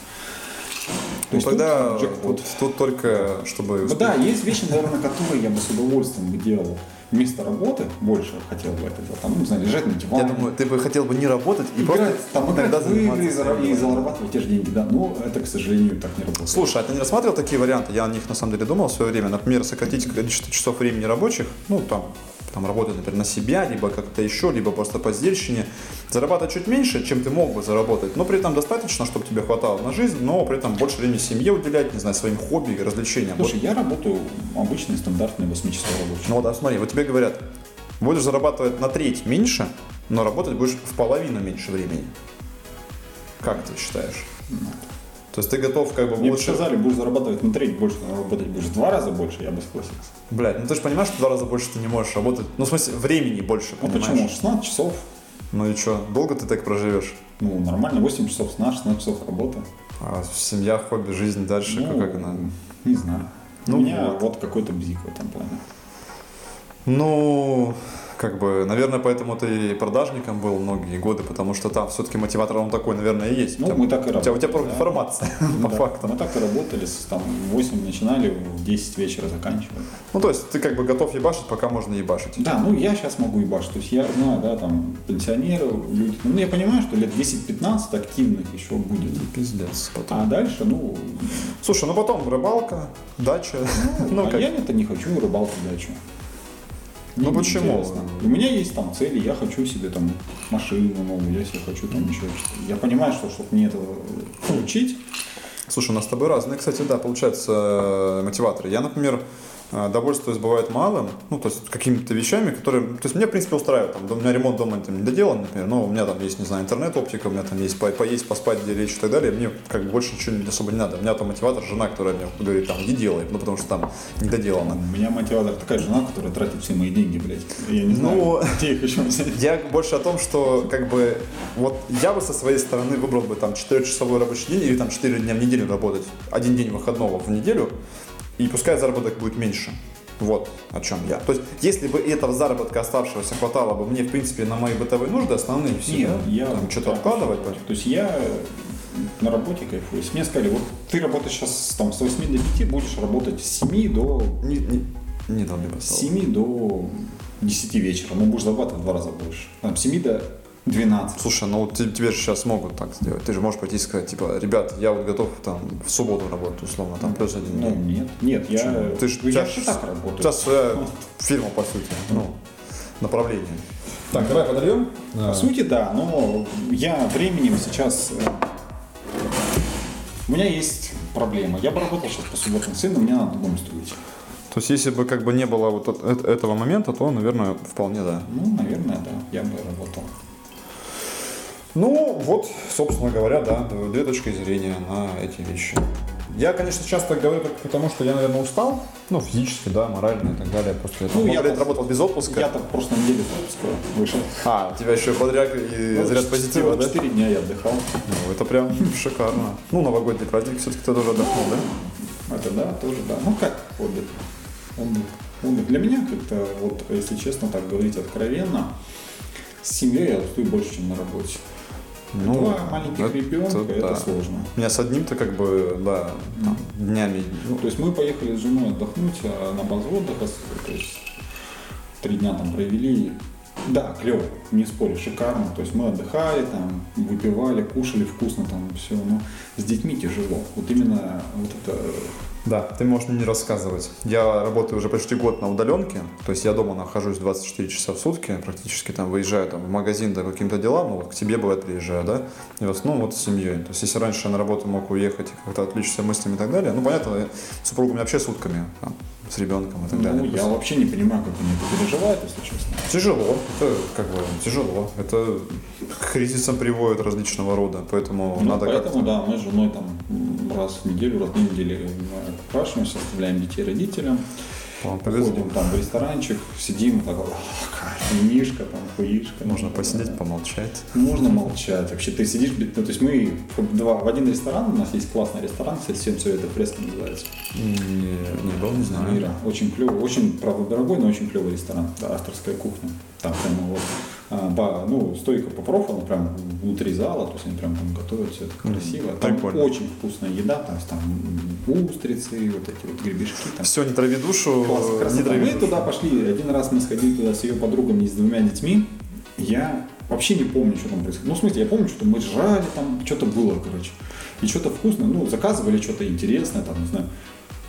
То Ну, есть тогда тут тут, тут только чтобы Ну да, есть вещи, наверное, которые я бы с удовольствием делал вместо работы, больше хотел бы это делать, там, ну, не знаю, лежать на диване. Я думаю, ты бы хотел бы не работать и играть, просто там, играть иногда игры заниматься и и зарабатывать те же деньги, да, но это, к сожалению, так не работает. Слушай, а ты не рассматривал такие варианты? Я о них на самом деле думал в свое время. Например, сократить количество часов времени рабочих, ну там, там работать, например, на себя, либо как-то еще, либо просто по сдельщине. Зарабатывать чуть меньше, чем ты мог бы заработать, но при этом достаточно, чтобы тебе хватало на жизнь, но при этом больше времени семье уделять, не знаю, своим хобби, развлечениям. Вот. Слушай, я работаю обычный стандартный 8-часовой рабочий. Ну вот, а смотри, вот тебе говорят, будешь зарабатывать на треть меньше, но работать будешь в половину меньше времени. Как ты считаешь? То есть ты готов как бы Мне лучше... сказали, будешь зарабатывать на треть больше, но работать будешь в два раза больше, я бы согласился. Блядь, ну ты же понимаешь, что в два раза больше ты не можешь работать. Ну, в смысле, времени больше, Ну понимаешь? почему? 16 часов. Ну и что, долго ты так проживешь? Ну, нормально, 8 часов сна, 16 часов работы. А семья, хобби, жизнь дальше, Ну, как она? Не знаю. Ну У меня вот. вот, какой-то бзик в этом плане. Ну, как бы, наверное, поэтому ты и продажником был многие годы, потому что там все-таки мотиватор он такой, наверное, и есть. Ну, у тебя, мы так и у тебя, у тебя работали, да. информация, [LAUGHS] по Да, факту. Мы так и работали, там, в 8 начинали, в 10 вечера заканчивали. Ну, то есть ты как бы готов ебашить, пока можно ебашить. Да, ну я сейчас могу ебашить. То есть я знаю, да, там, пенсионеры, люди. Ну, я понимаю, что лет 10-15 активных еще будет. Пиздец. Потом. А дальше, ну, Слушай, ну потом рыбалка, дача. Ну, [LAUGHS] а как? я это не хочу рыбалку дачу. Ну, почему? неинтересно. У меня есть там цели, я хочу себе там машину новую, я себе хочу там еще. Я понимаю, что чтобы мне это получить, Слушай, у нас с тобой разные, кстати, да, получается, э, мотиваторы. Я, например, довольствуюсь бывает малым, ну, то есть какими-то вещами, которые, то есть меня, в принципе, устраивает. Там, у меня ремонт дома там не доделан, например, но у меня там есть, не знаю, интернет-оптика, у меня там есть по- поесть, поспать, где лечь и так далее. Мне как бы больше ничего особо не надо. У меня там мотиватор, жена, которая мне говорит, там, иди делай, ну, потому что там не доделано. у меня мотиватор такая жена, которая тратит все мои деньги, блядь. Я не знаю, Ну, где их еще взять. Я больше о том, что как бы вот я бы со своей стороны выбрал бы там 4-часовой рабочий день или там 4 дня в неделю работать, один день выходного в неделю, и пускай заработок будет меньше. Вот о чем я. То есть, если бы этого заработка оставшегося хватало бы мне, в принципе, на мои бытовые нужды, основные все, Нет, я там что-то откладывать, То есть я на работе кайфую. Если мне сказали, вот ты работаешь сейчас там, с 8 до 5, будешь работать с 7 до, не, не, не долби с 7 до 10 вечера, но будешь зарабатывать в два раза больше. Там, с 7 до 12. Слушай, ну вот те- тебе же сейчас могут так сделать. Ты же можешь пойти и сказать, типа, ребят, я вот готов там в субботу работать, условно, там плюс один Ну, день. нет, нет, я, Почему? Ты ж- я у же так У работаю. тебя своя фирма, по сути, ну, направление. Так, давай подольем. По сути, да, но я временем сейчас... э, У меня есть проблема. Я бы работал сейчас по субботам сына, мне надо дом строить. То есть, если бы как бы не было вот от- эт- этого момента, то, наверное, вполне да. Ну, наверное, да, я бы работал. Ну, вот, собственно говоря, да, две точки зрения на эти вещи. Я, конечно, часто говорю только потому, что я, наверное, устал. Ну, физически, да, морально и так далее. Просто я Ну, я лет работал без отпуска. Я так в прошлом неделе с отпуска вышел. А, у тебя еще подряд и Ну, заряд позитива, да? Четыре дня я отдыхал. Ну, это прям шикарно. Ну, новогодний праздник все-таки ты тоже отдохнул, да? Это да, тоже да. Ну как отдых? Отдых. Отдых. Для меня как-то, вот если честно так говорить откровенно, с семьей я устаю больше, чем на работе. Ну, Два маленьких это ребенка, это да. сложно. У меня с одним-то как бы, да, там, днями. Ну, то есть мы поехали с женой отдохнуть а, на базу отдыха, то есть три дня там провели. Да, клево, не спорю, шикарно. То есть мы отдыхали, там, выпивали, кушали вкусно, там все. Но с детьми тяжело. Вот именно вот это Да, ты можешь мне не рассказывать. Я работаю уже почти год на удаленке, то есть я дома нахожусь 24 часа в сутки, практически там выезжаю там, в магазин да, по каким-то делам, ну вот к тебе бывает приезжаю, да, и в основном вот с семьей. То есть если раньше я на работу мог уехать и как-то отвлечься мыслями и так далее, ну понятно, я- супруга у меня вообще сутками там, с ребенком и так Ну, далее. я То есть вообще не понимаю, как они это переживают, если честно. Тяжело, это как бы тяжело, это к кризисам приводит различного рода, поэтому Ну, надо поэтому, как-то... да, мы с женой там раз в неделю, раз в две недели спрашиваемся, оставляем детей родителям, повезло. ходим там в ресторанчик, сидим, так, «Ах, кайф, винишка, там, хуишка. Можно там, посидеть, да. помолчать. Можно молчать. Вообще ты сидишь, ну, то есть мы два, в один ресторан, у нас есть классный ресторан, кстати, всем советую, фреска называется. Не, не был, не знаю. Мира. Очень клевый, очень, правда, дорогой, но очень клевый ресторан. Да, авторская кухня. Там прямо вот, ба- ну, стойка попроф, она прям внутри зала, то есть они прям там готовят все это красиво. Там прикольно. очень вкусная еда, то есть там устрицы, вот эти вот гребешки. Там. Все, не трави душу, Класс, не трави Мы душу. туда пошли, один раз мы сходили туда с ее подругами и с двумя детьми. Я вообще не помню, что там происходило. Ну, в смысле, я помню, что мы жрали, там что-то было, короче. И что-то вкусное, ну, заказывали что-то интересное, там, не знаю.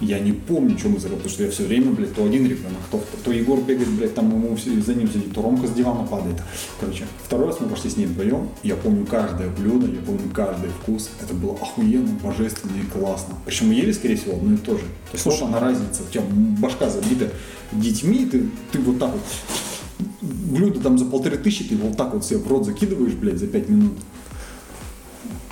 Я не помню, что мы заказывали, потому что я все время, блядь, то один ребенок, то, то Егор бегает, блядь, там ему за ним сидит, то Ромка с дивана падает. Короче, второй раз мы пошли с ней вдвоем, я помню каждое блюдо, я помню каждый вкус. Это было охуенно, божественно и классно. Причем мы ели, скорее всего, одно и то же. То есть вот она разница, у тебя башка забита детьми, ты, ты вот так вот блюдо там за полторы тысячи, ты вот так вот себе в рот закидываешь, блядь, за пять минут.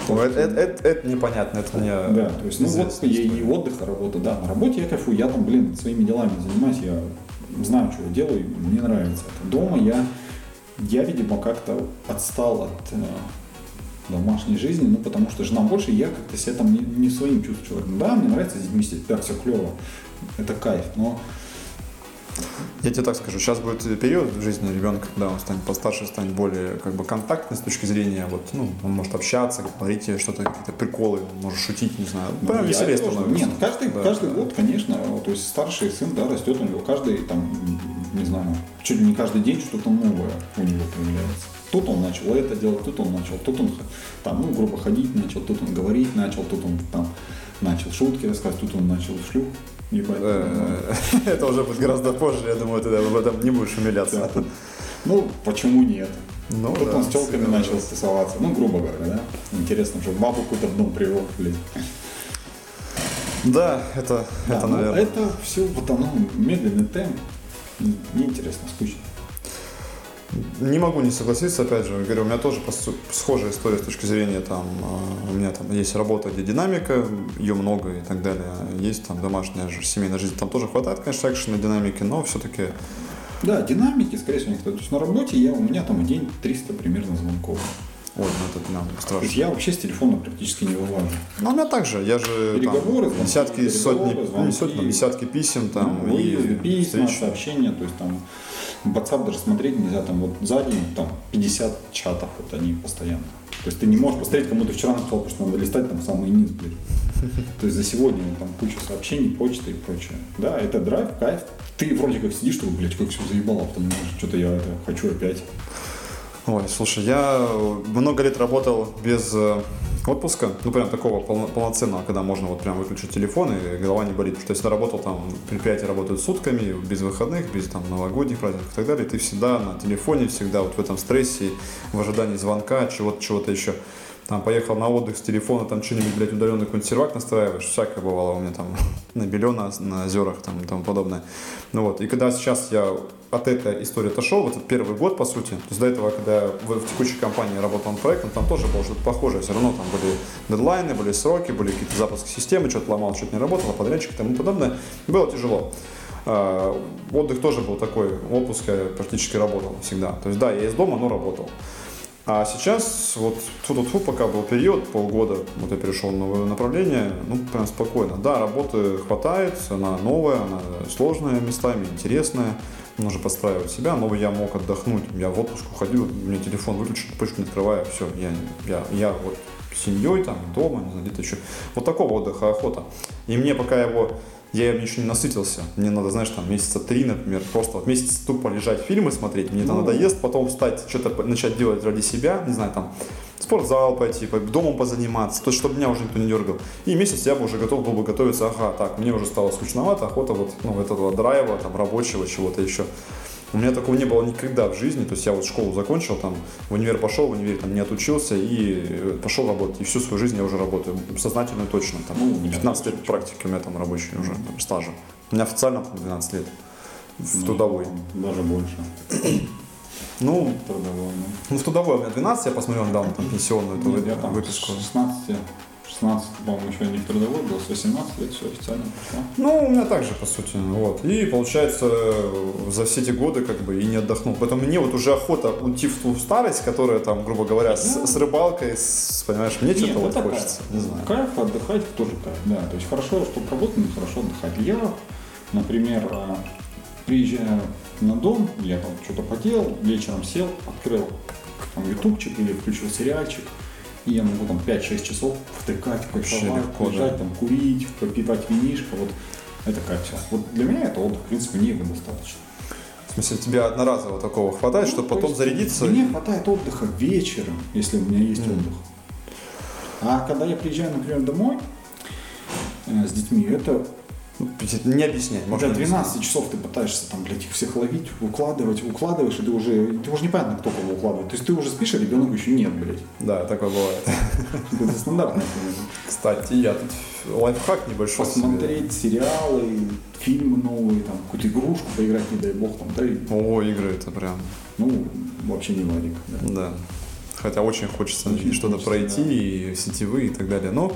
Ой, это, это- это- это непонятно, это мне Да, то есть, ну вот известная и, отдых, и работа, да. На работе я кайфую, я там, блин, своими делами занимаюсь, я знаю, что я делаю, мне нравится это. Дома я, я, видимо, как-то отстал от э, домашней жизни, ну, потому что жена больше, я как-то себя там не, не своим чувствую. Да, мне нравится детьми сидеть, да, все клево, это кайф, но Я тебе так скажу, сейчас будет период в жизни ребенка, когда он станет постарше, станет более как бы контактный с точки зрения, вот, ну, он может общаться, говорить что-то, какие-то приколы, он может шутить, не знаю. Ну, Прям веселее становится. Нет, каждый, Да, каждый год, конечно, то есть старший сын, да, растет, у него каждый, там, не знаю, чуть ли не каждый день что-то новое у него появляется. Тут он начал это делать, тут он начал, тут он, там, ну, грубо ходить начал, тут он говорить начал, тут он, там, начал шутки рассказывать, тут он начал шлюх. Э, [LAUGHS] Это уже будет гораздо позже, я думаю, ты об этом не будешь умиляться. Ну, почему нет? Ну, Тут да, он с телками начал тусоваться, ну, грубо говоря, да? Интересно, что бабу какую-то в дом привел, блядь. Да, это, Да, это ну, наверное. это все вот оно, медленный темп, неинтересно, скучно. Не могу не согласиться, опять же, говорю, у меня тоже схожая история с точки зрения, там, э, у меня там есть работа, где динамика, ее много и так далее, есть там домашняя же семейная жизнь, там тоже хватает, конечно, экшена, динамики, но все-таки, Да, динамики, скорее всего, никто. То есть на работе я, у меня там в день 300 примерно звонков. ой, ну это прям То есть страшно. я вообще с телефона практически не вылажу. Ну, у меня также, я же Переговоры, там, десятки, сотни, звонки. сотни, десятки писем там, Ну, и письма, встреч. сообщения, то есть там WhatsApp даже смотреть нельзя, там вот за день там 50 чатов, вот они постоянно. То есть ты не можешь посмотреть, кому ты вчера написал, потому что надо листать там самый низ, блин. [LAUGHS] То есть за сегодня там куча сообщений, почты и прочее. Да, это драйв, кайф. Ты вроде как сидишь, что, блядь, как все заебало, а потом думаешь, что-то я это хочу опять. Ой, слушай, я много лет работал без э, отпуска, ну прям такого полно- полноценного, когда можно вот прям выключить телефон и голова не болит. Потому что если ты работал там, предприятия работают сутками, без выходных, без там новогодних праздников и так далее, ты всегда на телефоне, всегда вот в этом стрессе, в ожидании звонка, чего-то, чего-то еще. Там поехал на отдых с телефона, там что-нибудь, блядь, удаленный какой-нибудь сервак настраиваешь, всякое бывало у меня там [LAUGHS] на Белена, на озерах там и тому подобное. Ну вот, и когда сейчас я от этой истории отошел, вот этот первый год, по сути, то есть до этого, когда я в, в текущей компании работал над проектом, там тоже было что-то похожее, все равно там были дедлайны, были сроки, были какие-то запуски системы, что-то ломал, что-то не работало, подрядчик и тому подобное. Было тяжело. А, отдых тоже был такой, отпуск я практически работал всегда. То есть да, я из дома, но работал. А сейчас, вот фу фу пока был период, полгода, вот я перешел на новое направление, ну, прям спокойно. Да, работы хватает, она новая, она сложная местами, интересная, нужно подстраивать себя, но я мог отдохнуть, я в отпуск уходил, у меня телефон выключен, почту не открываю, все, я, я, я вот с семьей там, дома, где-то еще. Вот такого отдыха охота. И мне пока его я им еще не насытился. Мне надо, знаешь, там месяца три, например, просто вот месяц тупо лежать, фильмы смотреть, мне это ну. надоест, потом встать, что-то начать делать ради себя, не знаю, там, спортзал пойти, домом позаниматься, то есть, чтобы меня уже никто не дергал. И месяц я бы уже готов был бы готовиться, ага, так, мне уже стало скучновато, охота вот, ну, этого драйва, там, рабочего, чего-то еще. У меня такого не было никогда в жизни. То есть я вот школу закончил, там, в универ пошел, в универе там не отучился и э, пошел работать. И всю свою жизнь я уже работаю. Сознательно точно. Там, ну, 15 лет практики у меня там рабочий уже там, стажа. У меня официально там 12 лет. В ну, трудовой. Даже больше. [CLEARS THROAT] Ну, трудовой, ну. ну, в трудовой у меня 12, я посмотрел недавно там пенсионную эту Нет, там выписку. 16 16, по-моему, еще не трудовой был, с 18 лет все официально пошло. Ну, у меня также, по сути, вот. И, получается, за все эти годы как бы и не отдохнул. Поэтому мне вот уже охота уйти в ту старость, которая там, грубо говоря, с, ну. с рыбалкой, с, понимаешь, мне что-то вот такая. хочется. Не знаю. Кайф отдыхать тоже кайф, да. То есть хорошо, чтобы работать, хорошо отдыхать. Я, например, а, приезжаю на дом, я там что-то поделал, вечером сел, открыл там ютубчик или включил сериальчик, и я могу там 5-6 часов втыкать, кайфовать, лежать, там, курить, попивать винишко. Вот это как все. Вот для меня это отдых, в принципе, мне его достаточно. В смысле, тебе одноразово такого хватает, ну, чтобы потом зарядиться? Мне хватает отдыха вечером, если у меня есть mm. отдых. А когда я приезжаю, например, домой э, с детьми, это не объяснять. Можно До 12 объяснять. часов ты пытаешься там, блядь, их всех ловить, укладывать, укладываешь, и ты уже, ты уже непонятно, кто кого укладывает. То есть ты уже спишь, а ребенок еще нет, блядь. Да, такое бывает. [LAUGHS] Это стандартно. Кстати, я тут лайфхак небольшой. Посмотреть сериалы, фильмы новые, там, какую-то игрушку поиграть, не дай бог, там, да. О, игры это прям. Ну, вообще не варик. Да. Хотя очень хочется очень что-то пройти, да. и сетевые и так далее. Но,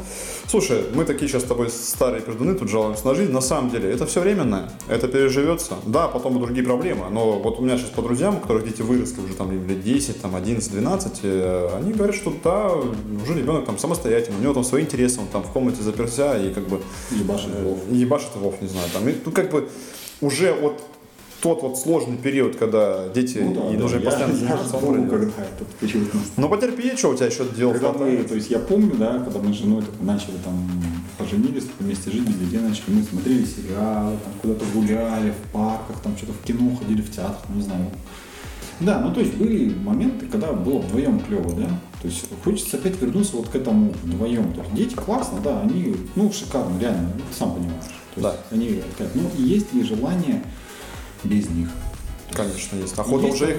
слушай, мы такие сейчас с тобой старые пердуны, тут жалуемся на жизнь. На самом деле, это все временное, это переживется. Да, потом и другие проблемы. Но вот у меня сейчас по друзьям, у которых дети выросли уже там лет 10, там 11, 12, они говорят, что да, уже ребенок там самостоятельный, у него там свои интересы, он там в комнате заперся и как бы... Ебашит вов. Ебашит вов, не знаю. Там, и, ну, как бы уже вот тот вот сложный период, когда дети ну, да, и да, нужно я, постоянно заниматься, помню, когда это почему-то. Ну потерпи, что у тебя еще делал? Когда мы, то есть я помню, да, когда мы с женой начали там поженились, вместе жить, везде начали, мы смотрели сериалы, там куда-то гуляли, в парках, там что-то в кино ходили, в театр, не знаю. Да, ну то есть были моменты, когда было вдвоем клево, да. То есть хочется опять вернуться вот к этому вдвоем. То есть дети классно, да, они, ну, шикарно, реально, ты сам понимаешь. То есть да. они, ну, есть ли желание без них. Конечно, есть. Охота есть уже их.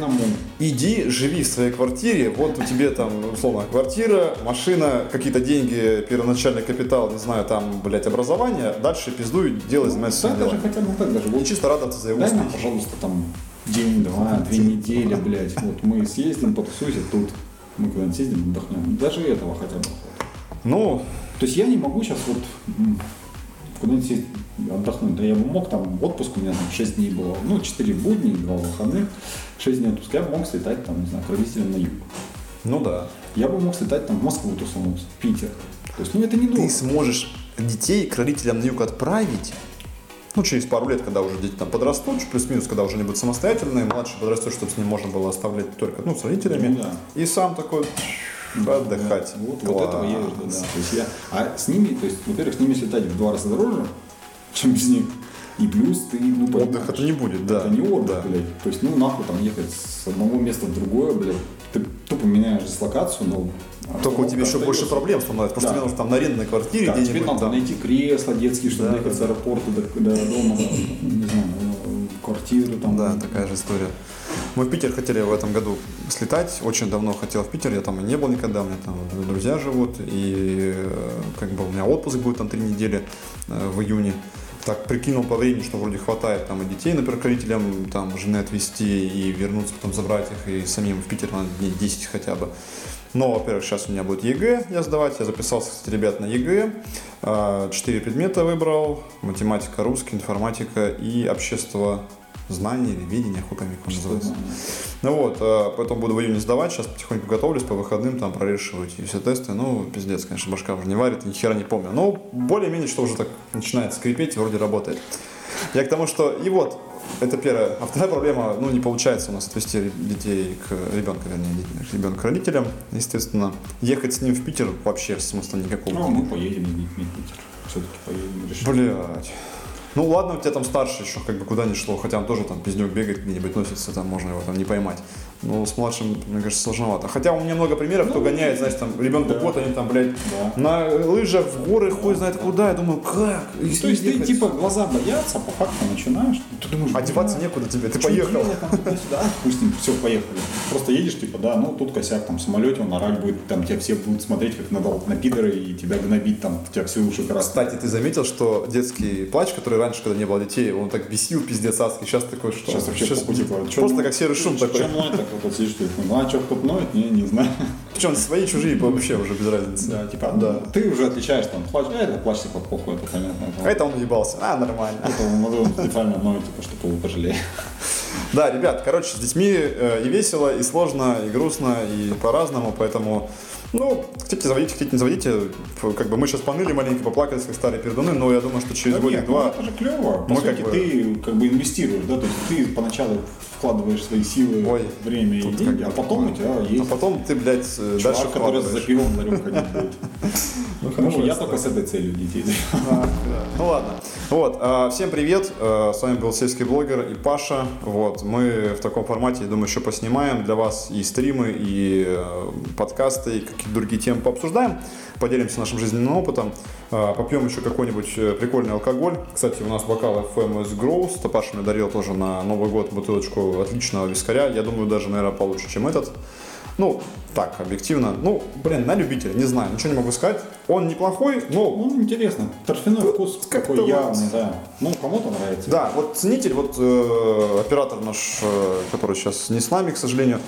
Иди, живи в своей квартире. Вот у тебя там, условно, квартира, машина, какие-то деньги, первоначальный капитал, не знаю, там, блядь, образование. Дальше пиздуй, делай, ну, занимайся своим даже хотя бы так даже. И чисто радоваться за его дай нам, пожалуйста, там день-два, две недели, блядь. Вот мы съездим, потусуйся тут. Мы куда-нибудь съездим, отдохнем. Даже этого хотя бы. Ну, то есть я не могу сейчас вот куда-нибудь съездить отдохнуть. Да я бы мог, там отпуск у меня там 6 дней было, ну 4 будни, 2 выходных, 6 дней отпуска, я бы мог слетать там, не знаю, к родителям на юг. Ну да. Я бы мог слетать там в Москву тусануться, в Питер. То есть, ну это не Ты сможешь детей к родителям на юг отправить, ну, через пару лет, когда уже дети там подрастут, плюс-минус, когда уже не будут самостоятельные, младший подрастет, чтобы с ним можно было оставлять только, ну, с родителями. Ну, да. И сам такой отдыхать. Да. Вот, вот этого я жду, да. То есть я, а с ними, то есть, во-первых, с ними слетать в два раза дороже, чем без них. И плюс ты, ну, Отдых это не будет, да. Это не отдых, да. блядь. То есть, ну, нахуй там ехать с одного места в другое, блядь. Ты тупо меняешь дислокацию, но только у тебя еще больше проблем становится, потому да. что тебе нужно там на арендной квартире да, тебе надо там. найти кресло детские, чтобы да, ехать да. с аэропорта до, до дома, не знаю, квартиру там. Да, такая же история. Мы в Питер хотели в этом году слетать. Очень давно хотел в Питер. Я там и не был никогда. У меня там друзья живут. И э, как бы у меня отпуск будет там три недели э, в июне. Так прикинул по времени, что вроде хватает там и детей, например, к родителям, там жены отвезти и вернуться, потом забрать их и самим в Питер надо дней 10 хотя бы. Но, во-первых, сейчас у меня будет ЕГЭ я сдавать. Я записался, кстати, ребят, на ЕГЭ. А, четыре предмета выбрал. Математика, русский, информатика и общество знания или видения, хуй как он называется. Ну вот, а, поэтому буду в июне сдавать, сейчас потихоньку готовлюсь, по выходным там прорешивать и все тесты. Ну, пиздец, конечно, башка уже не варит, ни хера не помню. Но более-менее, что уже так начинает скрипеть, вроде работает. Я к тому, что и вот, это первая. А вторая проблема, ну, не получается у нас отвезти детей к ребенка, вернее, ребенка к родителям. Естественно, ехать с ним в Питер вообще смысла никакого. Ну, мы поедем с детьми в Питер. Все-таки поедем. решим. Блять. Ну ладно, у тебя там старший еще как бы куда ни шло, хотя он тоже там пиздюк бегает где-нибудь носится, там можно его там не поймать. Но с младшим, мне кажется, сложновато. Хотя у меня много примеров, кто гоняет, знаешь, там ребенку Да. год, они там, блядь, Да. на лыжах в горы, хуй знает куда. Я думаю, как? Ну, то есть ты типа глаза боятся, по факту начинаешь, ты думаешь, Одеваться «Бля, некуда тебе, ты поехал. Допустим, все, поехали. Просто едешь, типа, да, ну тут косяк, там в самолете он орать будет, там тебя все будут смотреть, как на, на пидоры, и тебя гнобить, там, у тебя все уши красные. Кстати, ты заметил, что детский плач, который раньше, когда не было детей, он так бесил, пиздец адский, сейчас такой, что? Сейчас вообще похуй, типа, Просто ну- как серый шум такой. Вот сидишь, ты, ну, а что ноет, не, не знаю. Причем свои, чужие, вообще уже без разницы. Да, типа, Да. ты уже отличаешь, там, плач, а это плач, типа, похуй, это понятно. А это он уебался. А, нормально. Это он специально ноет, типа, чтобы его пожалели. Да, ребят, короче, с детьми э, и весело, и сложно, и грустно, и по-разному, поэтому, ну, хотите заводите, хотите не заводите, как бы мы сейчас поныли маленько, поплакались, как старые пердуны, но я думаю, что через Да нет, ну годик-два это же клево. По мы сути, как бы- ты как бы инвестируешь, да, то есть ты поначалу вкладываешь свои силы, Ой, время и деньги, а потом у тебя а есть потом ты, блядь, э, чувак, дальше который за пивом на рюмку ходить будет. [LAUGHS] Ну, Ну, хорошо, я только с этой целью детей. [LAUGHS] А. Ну ладно. Вот, а, всем привет. А, С вами был сельский блогер и Паша. Вот, мы в таком формате, я думаю, еще поснимаем для вас и стримы, и э, подкасты, и какие-то другие темы пообсуждаем. Поделимся нашим жизненным опытом. А, Попьем еще какой-нибудь э, прикольный алкоголь. Кстати, у нас бокал FMS Grows. То Паша мне дарил тоже на Новый год бутылочку отличного вискаря. Я думаю, даже, наверное, получше, чем этот. Ну, так, объективно. Ну, блин, на любителя, не знаю, ничего не могу сказать. Он неплохой, но Ну, интересно. Торфяной вкус как-то такой вот- явный, да. Ну, кому-то нравится. Да, вот ценитель, вот э, оператор наш, э, который сейчас не с нами, к сожалению,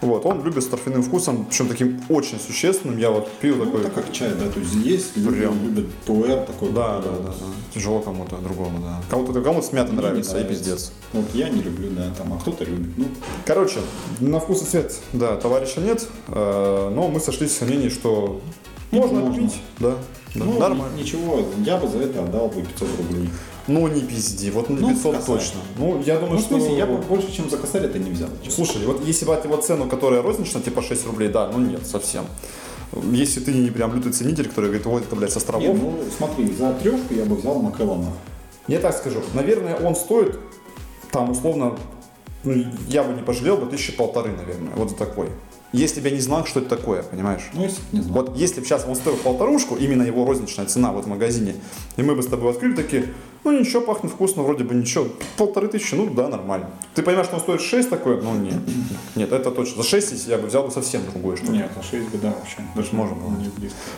вот, он любит с торфяным вкусом, причем таким очень существенным. Я вот пил Ну, такой. это как чай, да, то есть есть Прям. любят пуэр такой. Да, да, вот. да, да. Тяжело кому-то, другому, да. Кому-то кому с мятой не нравится, и нравится. пиздец. Вот я не люблю, да, там, а кто-то любит. Ну, Короче, на вкус и цвет, да, товарища нет, но мы сошлись в мнении, что можно Можно. пить, да, да, ну, нормально. ничего, я бы за это отдал бы 500 рублей. Ну, не пизди, вот на Ну, 500 косарь. точно. Ну, я думаю, Ну, в что... смысле, я бы больше, чем за косарь это не взял. честно. Слушай, вот если брать его цену, которая розничная, типа 6 рублей, да, ну нет, совсем. Если ты не прям лютый ценитель, который говорит, вот это, блядь, со Не, островов. ну смотри, за трешку я бы взял Макеллана. Я так скажу, наверное, он стоит, там, условно, ну, я бы не пожалел бы тысячи полторы, наверное, вот за такой. Если бы я не знал, что это такое, понимаешь? Ну, если не знал. Вот если бы сейчас он стоил полторушку, именно его розничная цена вот в магазине, и мы бы с тобой открыли такие, ну ничего, пахнет вкусно, вроде бы ничего, полторы тысячи, ну да, нормально. Ты понимаешь, что он стоит 6 такой? Ну нет, нет, это точно. За 6 если я бы взял бы совсем другое что-то. Нет, а 6 бы, да, вообще. Даже можно было.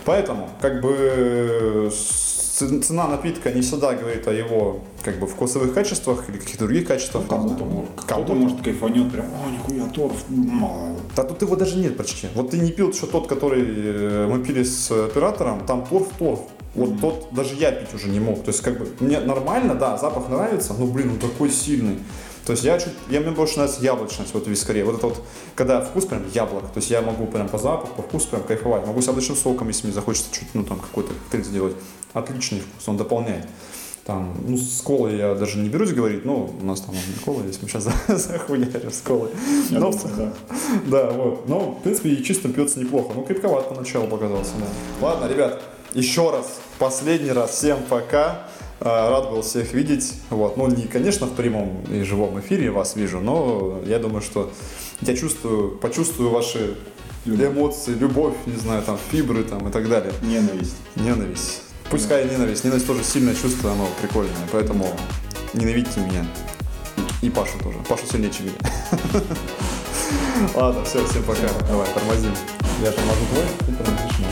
Поэтому, как бы, э, цена напитка не всегда говорит о его, как бы, вкусовых качествах или каких-то других качествах. Кому-то может, Кому-то. может кайфанет прям, о, нихуя, торф. м, а». Да тут его даже нет почти. Вот ты не пил еще тот, который э, мы пили с оператором, там торф-торф. Вот тот даже я пить уже не мог. То есть, как бы, мне нормально, да, запах нравится, но, блин, он такой сильный. То есть я чуть, я, мне больше нравится яблочность вот в вискаре. Вот это вот, когда вкус прям яблок. То есть я могу прям по запаху, по вкусу прям кайфовать. Могу с яблочным соком, если мне захочется чуть, ну там какой-то коктейль сделать. Отличный вкус, он дополняет. Там, ну, с колой я даже не берусь говорить, но у нас там не кола есть, мы сейчас [LAUGHS] захуярим с колой. Я Но думаю, да. [LAUGHS] да, вот. Ну, в принципе, и чисто пьется неплохо. Ну, крепковат поначалу показался, да. Ладно, ребят, еще раз, последний раз, всем пока. А, Рад был всех видеть. Вот. Ну, не, конечно, в прямом и живом эфире вас вижу, но я думаю, что я чувствую, почувствую ваши эмоции, любовь, не знаю, там, фибры там и так далее. Ненависть. Ненависть. Пускай ненависть. Ненависть тоже сильное чувство, оно прикольное. Поэтому ненавидьте меня. И Пашу тоже. Пашу сильнее, чем меня. Ладно, все, всем пока. Давай, тормозим. Я тормозу твой, ты тормозишь мой.